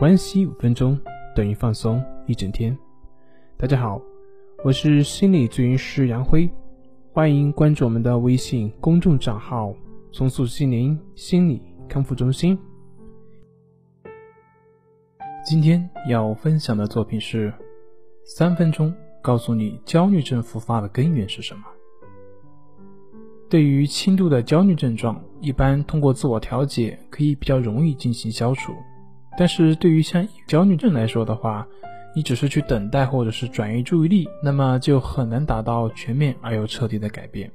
关系五分钟等于放松一整天。大家好，我是心理咨询师杨辉，欢迎关注我们的微信公众账号“松塑心灵心理康复中心”。今天要分享的作品是三分钟告诉你焦虑症复发的根源是什么。对于轻度的焦虑症状，一般通过自我调节可以比较容易进行消除。但是对于像焦虑症来说的话，你只是去等待或者是转移注意力，那么就很难达到全面而又彻底的改变。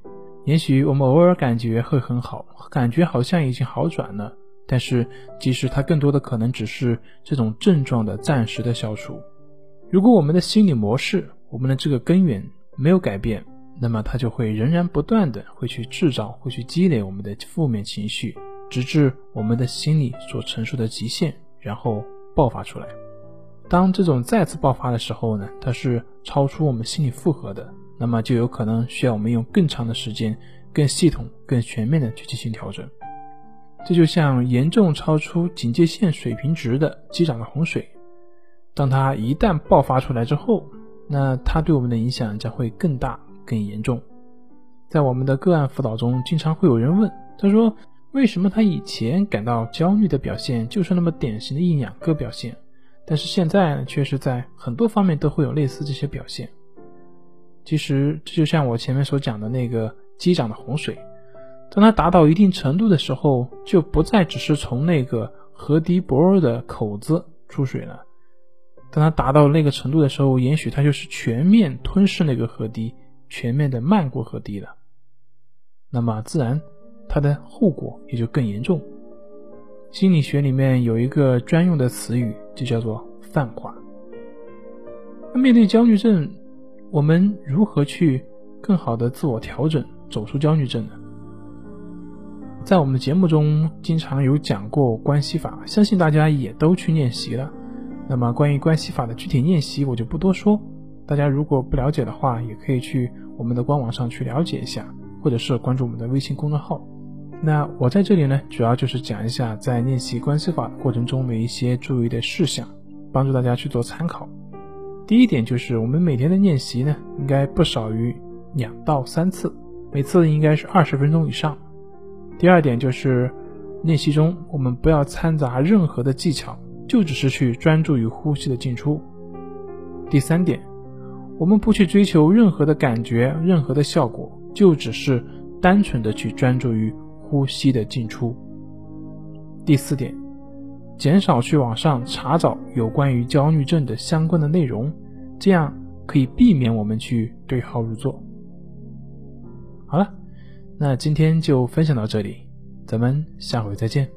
也许我们偶尔感觉会很好，感觉好像已经好转了，但是其实它更多的可能只是这种症状的暂时的消除。如果我们的心理模式，我们的这个根源没有改变，那么它就会仍然不断的会去制造，会去积累我们的负面情绪，直至我们的心理所承受的极限，然后爆发出来。当这种再次爆发的时候呢，它是超出我们心理负荷的，那么就有可能需要我们用更长的时间、更系统、更全面的去进行调整。这就像严重超出警戒线水平值的机长的洪水，当它一旦爆发出来之后，那它对我们的影响将会更大。更严重，在我们的个案辅导中，经常会有人问，他说：“为什么他以前感到焦虑的表现就是那么典型的一两个表现，但是现在，却是在很多方面都会有类似这些表现？”其实这就像我前面所讲的那个机长的洪水，当它达到一定程度的时候，就不再只是从那个河堤薄弱的口子出水了，当它达到那个程度的时候，也许它就是全面吞噬那个河堤。全面的漫过河堤了，那么自然它的后果也就更严重。心理学里面有一个专用的词语，就叫做泛化。那面对焦虑症，我们如何去更好的自我调整，走出焦虑症呢？在我们的节目中经常有讲过关系法，相信大家也都去练习了。那么关于关系法的具体练习，我就不多说。大家如果不了解的话，也可以去我们的官网上去了解一下，或者是关注我们的微信公众号。那我在这里呢，主要就是讲一下在练习关系法过程中的一些注意的事项，帮助大家去做参考。第一点就是我们每天的练习呢，应该不少于两到三次，每次应该是二十分钟以上。第二点就是练习中我们不要掺杂任何的技巧，就只是去专注于呼吸的进出。第三点。我们不去追求任何的感觉，任何的效果，就只是单纯的去专注于呼吸的进出。第四点，减少去网上查找有关于焦虑症的相关的内容，这样可以避免我们去对号入座。好了，那今天就分享到这里，咱们下回再见。